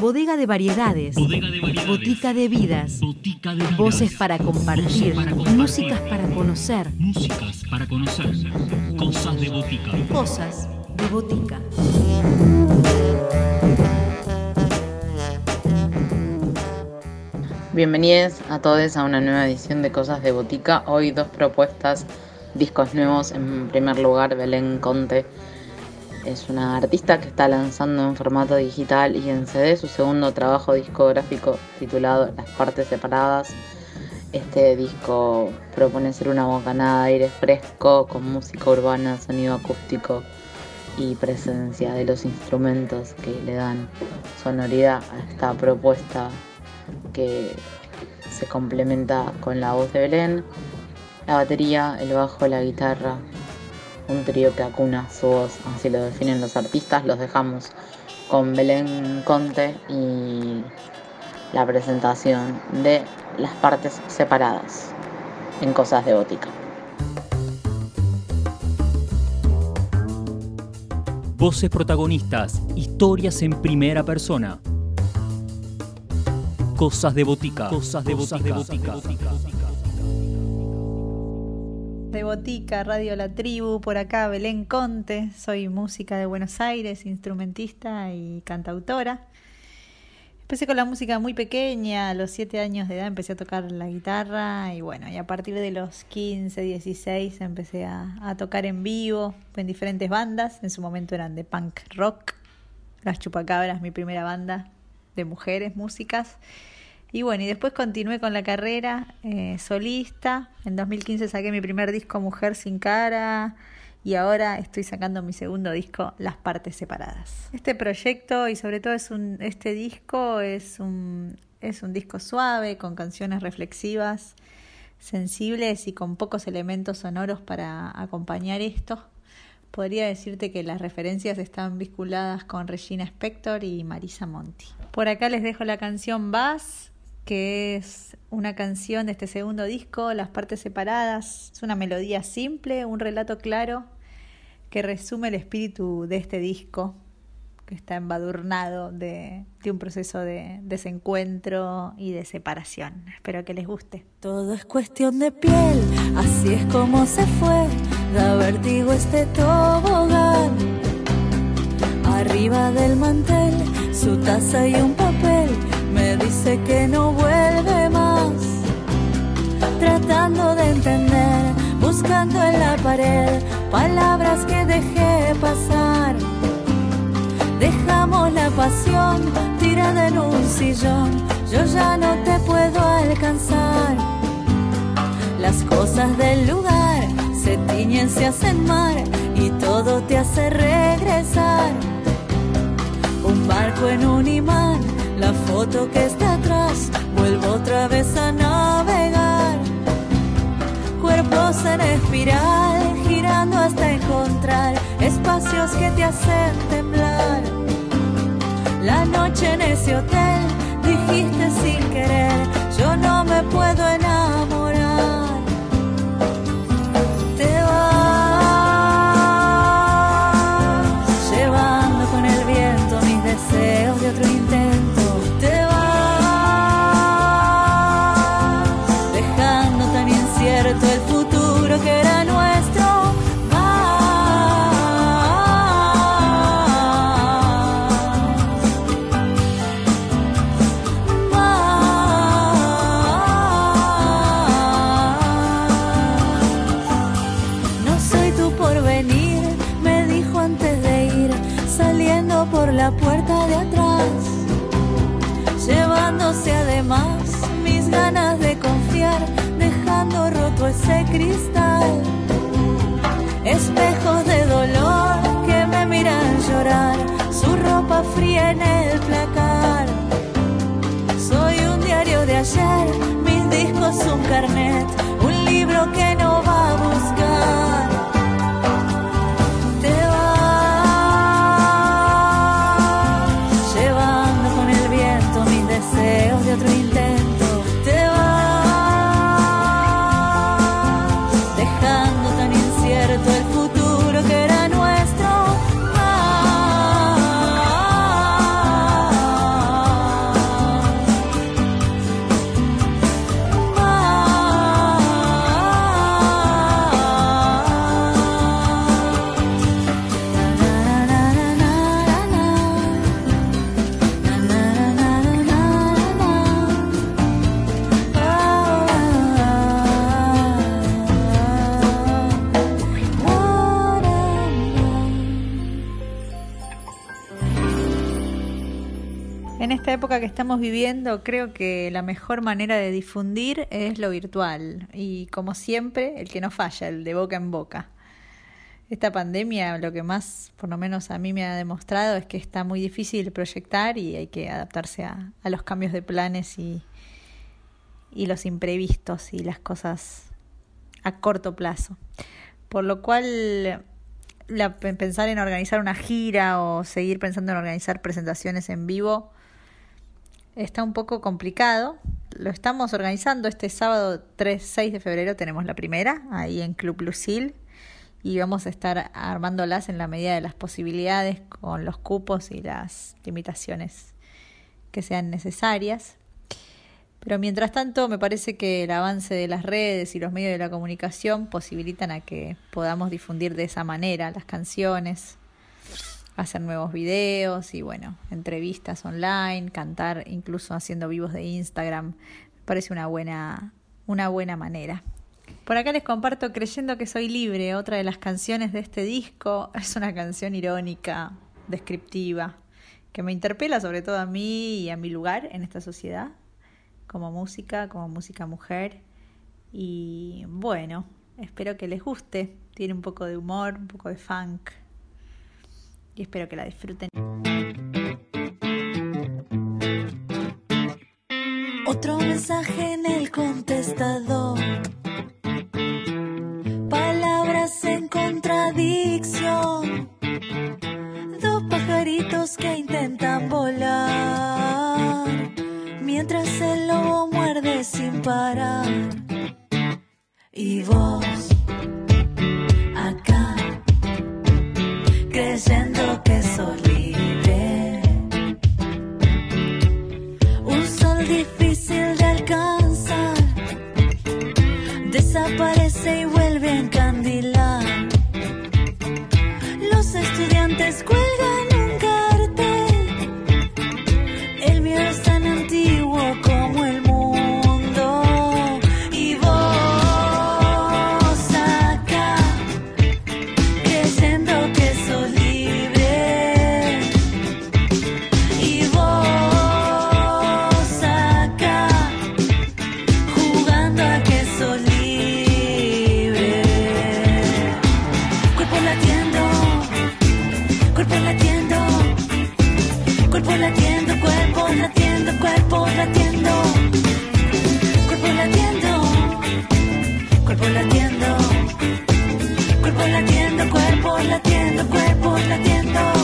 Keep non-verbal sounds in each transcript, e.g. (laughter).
Bodega de variedades. Botica de vidas. Voces para compartir. Músicas para conocer. Músicas para conocer. Cosas de botica. Cosas de botica. Bienvenidos a todos a una nueva edición de Cosas de Botica. Hoy dos propuestas, discos nuevos. En primer lugar, Belén Conte es una artista que está lanzando en formato digital y en CD su segundo trabajo discográfico titulado Las Partes Separadas. Este disco propone ser una bocanada de aire fresco con música urbana, sonido acústico y presencia de los instrumentos que le dan sonoridad a esta propuesta que se complementa con la voz de Belén, la batería, el bajo, la guitarra, un trío que acuna su voz, así lo definen los artistas. Los dejamos con Belén Conte y la presentación de las partes separadas en Cosas de Bótica. Voces protagonistas, historias en primera persona. Cosas de botica. Cosas de botica. De Botica, Radio La Tribu, por acá Belén Conte, soy música de Buenos Aires, instrumentista y cantautora. Empecé con la música muy pequeña, a los 7 años de edad empecé a tocar la guitarra y bueno, y a partir de los 15, 16 empecé a, a tocar en vivo en diferentes bandas, en su momento eran de punk rock, Las Chupacabras, mi primera banda, de mujeres, músicas. Y bueno, y después continué con la carrera eh, solista. En 2015 saqué mi primer disco Mujer sin cara y ahora estoy sacando mi segundo disco Las partes separadas. Este proyecto y sobre todo este disco es un es un disco suave con canciones reflexivas, sensibles y con pocos elementos sonoros para acompañar esto. Podría decirte que las referencias están vinculadas con Regina Spector y Marisa Monti. Por acá les dejo la canción Bass, que es una canción de este segundo disco, Las partes separadas. Es una melodía simple, un relato claro que resume el espíritu de este disco, que está embadurnado de, de, un proceso de desencuentro y de separación. Espero que les guste. Todo es cuestión de piel, así es como se fue, da vertigo este tobogán. Arriba del mantel, su taza y un que no vuelve más. Tratando de entender, buscando en la pared, palabras que dejé pasar. Dejamos la pasión tirada en un sillón, yo ya no te puedo alcanzar. Las cosas del lugar se tiñen, se hacen mar y todo te hace regresar. Un barco en un imán, la foto que está atrás, vuelvo otra vez a navegar. Cuerpos en espiral, girando hasta encontrar espacios que te hacen temblar. La noche en ese hotel, dijiste sin querer, yo no me puedo enamorar. Ese cristal. Espejos de dolor que me miran llorar, su ropa fría en el placar. Soy un diario de ayer, mis discos un carnet, viviendo, creo que la mejor manera de difundir es lo virtual y como siempre, el que no falla, el de boca en boca. Esta pandemia lo que más, por lo menos a mí me ha demostrado, es que está muy difícil proyectar y hay que adaptarse a, los cambios de planes y, y los imprevistos y las cosas a corto plazo. Por lo cual, pensar en organizar una gira o seguir pensando en organizar presentaciones en vivo está un poco complicado. Lo estamos organizando este sábado 3, 6 de febrero, tenemos la primera ahí en Club Lucil y vamos a estar armándolas en la medida de las posibilidades con los cupos y las limitaciones que sean necesarias. Pero mientras tanto, me parece que el avance de las redes y los medios de la comunicación posibilitan a que podamos difundir de esa manera las canciones, hacer nuevos videos y bueno, entrevistas online, cantar incluso haciendo vivos de Instagram. Parece una buena, una buena manera. Por acá les comparto Creyendo que soy libre, otra de las canciones de este disco. Es una canción irónica, descriptiva, que me interpela sobre todo a mí y a mi lugar en esta sociedad, como música, como música mujer. Y bueno, espero que les guste. Tiene un poco de humor, un poco de funk y espero que la disfruten. Otro mensaje en el contestador. cuerpo latiendo, cuerpo latiendo, cuerpo latiendo, cuerpo latiendo.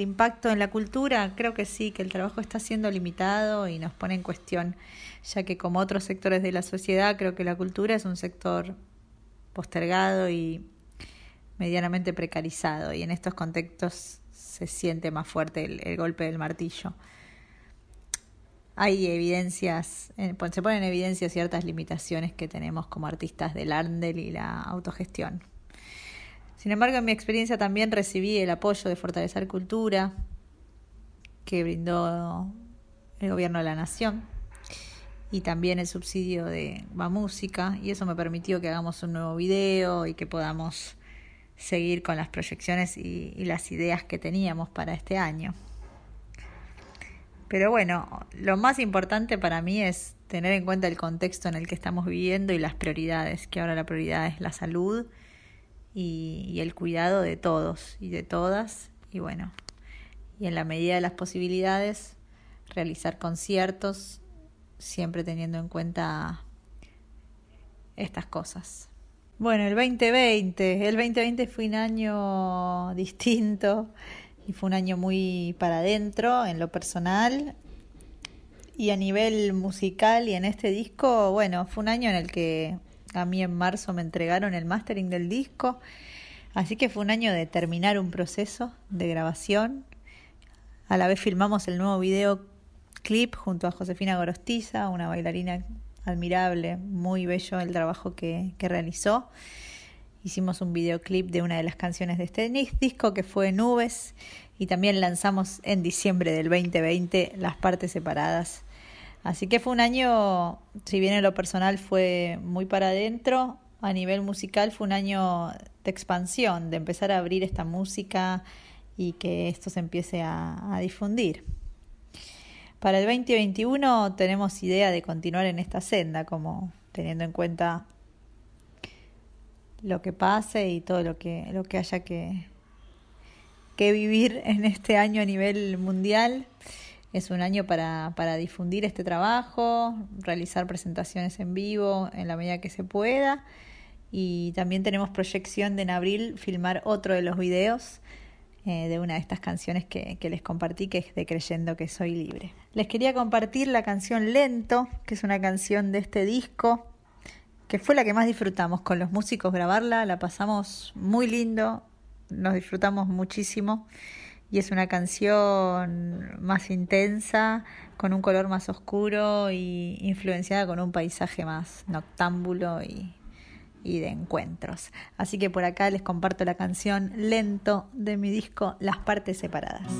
Impacto en la cultura, creo que sí, que el trabajo está siendo limitado y nos pone en cuestión, ya que como otros sectores de la sociedad, creo que la cultura es un sector postergado y medianamente precarizado y en estos contextos se siente más fuerte el, golpe del martillo. Hay evidencias, se ponen en evidencia ciertas limitaciones que tenemos como artistas del Arndel y la autogestión. Sin embargo, en mi experiencia también recibí el apoyo de Fortalecer Cultura que brindó el gobierno de la nación y también el subsidio de Va Música y eso me permitió que hagamos un nuevo video y que podamos seguir con las proyecciones y, las ideas que teníamos para este año. Pero bueno, lo más importante para mí es tener en cuenta el contexto en el que estamos viviendo y las prioridades, que ahora la prioridad es la salud y, el cuidado de todos y de todas. Y bueno, y en la medida de las posibilidades, realizar conciertos, siempre teniendo en cuenta estas cosas. Bueno, el 2020, el 2020 fue un año (laughs) distinto y fue un año muy para adentro en lo personal y a nivel musical y en este disco, bueno, fue un año en el que a mí en marzo me entregaron el mastering del disco, así que fue un año de terminar un proceso de grabación. A la vez filmamos el nuevo video clip junto a Josefina Gorostiza, una bailarina admirable, muy bello el trabajo que, que realizó. Hicimos un videoclip de una de las canciones de este disco que fue Nubes y también lanzamos en diciembre del 2020 las partes separadas. Así que fue un año, si bien en lo personal fue muy para adentro, a nivel musical fue un año de expansión, de empezar a abrir esta música y que esto se empiece a, a difundir. Para el 2021 tenemos idea de continuar en esta senda, como teniendo en cuenta lo que pase y todo lo que, lo que haya que, que vivir en este año a nivel mundial. Es un año para, para difundir este trabajo, realizar presentaciones en vivo en la medida que se pueda. Y también tenemos proyección de en abril filmar otro de los videos eh, de una de estas canciones que, que, les compartí, que es de Creyendo que Soy Libre. Les quería compartir la canción Lento, que es una canción de este disco, que fue la que más disfrutamos con los músicos grabarla, la pasamos muy lindo, nos disfrutamos muchísimo y es una canción más intensa, con un color más oscuro y influenciada con un paisaje más noctámbulo y y de encuentros. Así que por acá les comparto la canción Lento de mi disco Las Partes Separadas.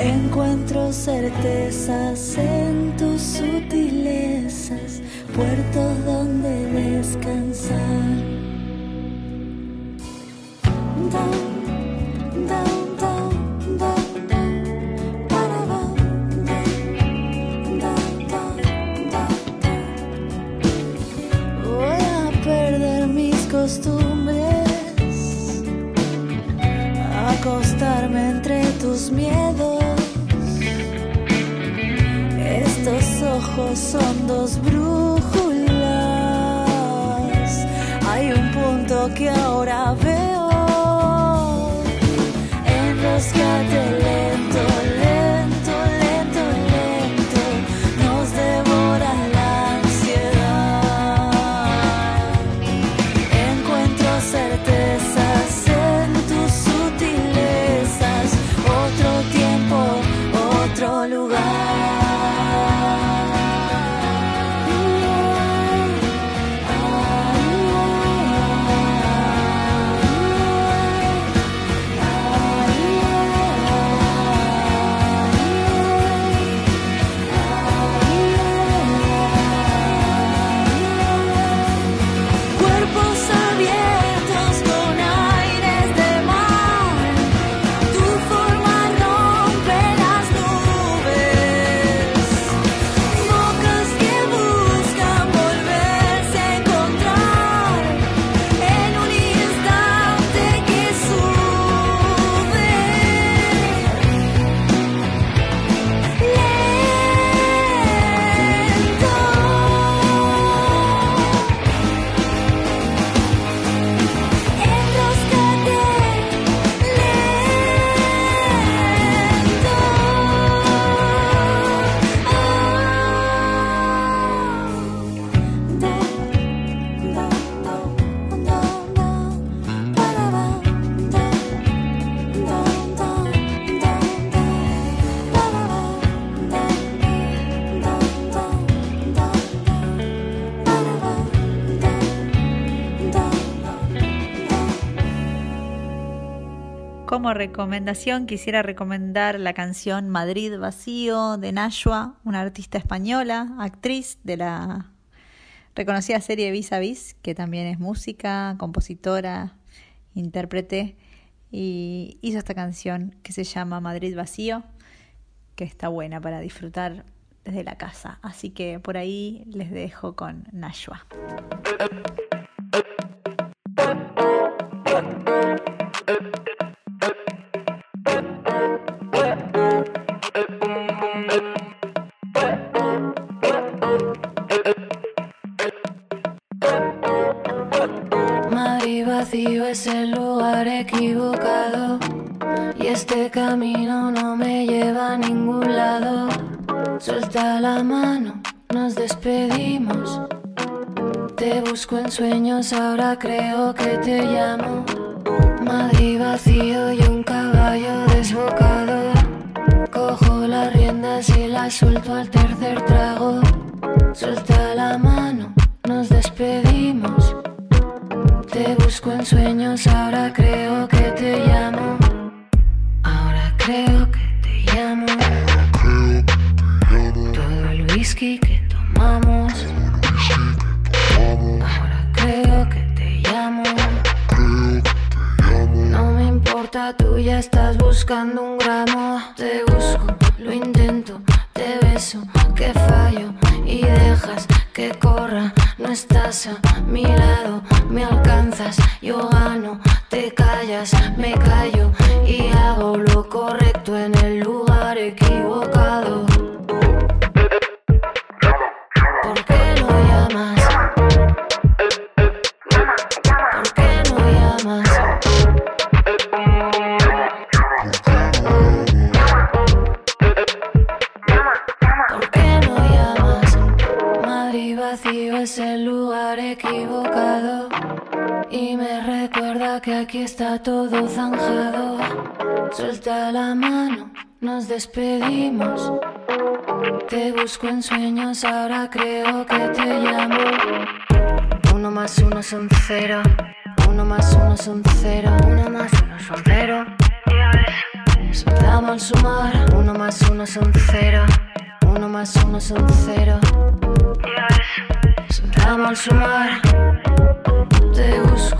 Encuentro certezas en tus sutilezas, puertos donde descansar. Son dos brújulas. Hay un punto que ahora veo. En los lento. Recomendación quisiera recomendar la canción Madrid Vacío de Nashua, una artista española, actriz de la reconocida serie Vis a Vis, que también es música, compositora, intérprete, y hizo esta canción que se llama Madrid Vacío, que está buena para disfrutar desde la casa. Así que por ahí les dejo con Nashua. (laughs) este camino no me lleva a ningún lado. Suelta la mano, nos despedimos. Te busco en sueños, ahora creo que te llamo. Madrid vacío y un caballo desbocado. Cojo las riendas y las suelto al tercer trago. Suelta la mano, nos despedimos. Te busco en sueños, ahora creo que te llamo. Ahora creo que te llamo. Todo el whisky que tomamos. Ahora creo que te llamo. No me importa, tú ya estás buscando un gramo. Te busco, lo intento, te beso, que fallo y dejas que corra. No estás a mi lado, me alcanzas, yo gano, te callas, me callo y hago lo correcto en el lugar equivocado. ¿Por qué no llamas? ¿Por qué no llamas? ¿Por qué no llamas? Madrid vacío es el lugar equivocado y me recuerda que aquí está todo zanjado. Suelta la mano, nos despedimos. Te busco en sueños, ahora creo que te llamo. Uno más uno son cero. Uno más uno son cero. Uno más uno son cero. Soltamos al sumar. Uno más uno son cero. Uno más uno son cero. Soltamos al sumar. Te busco,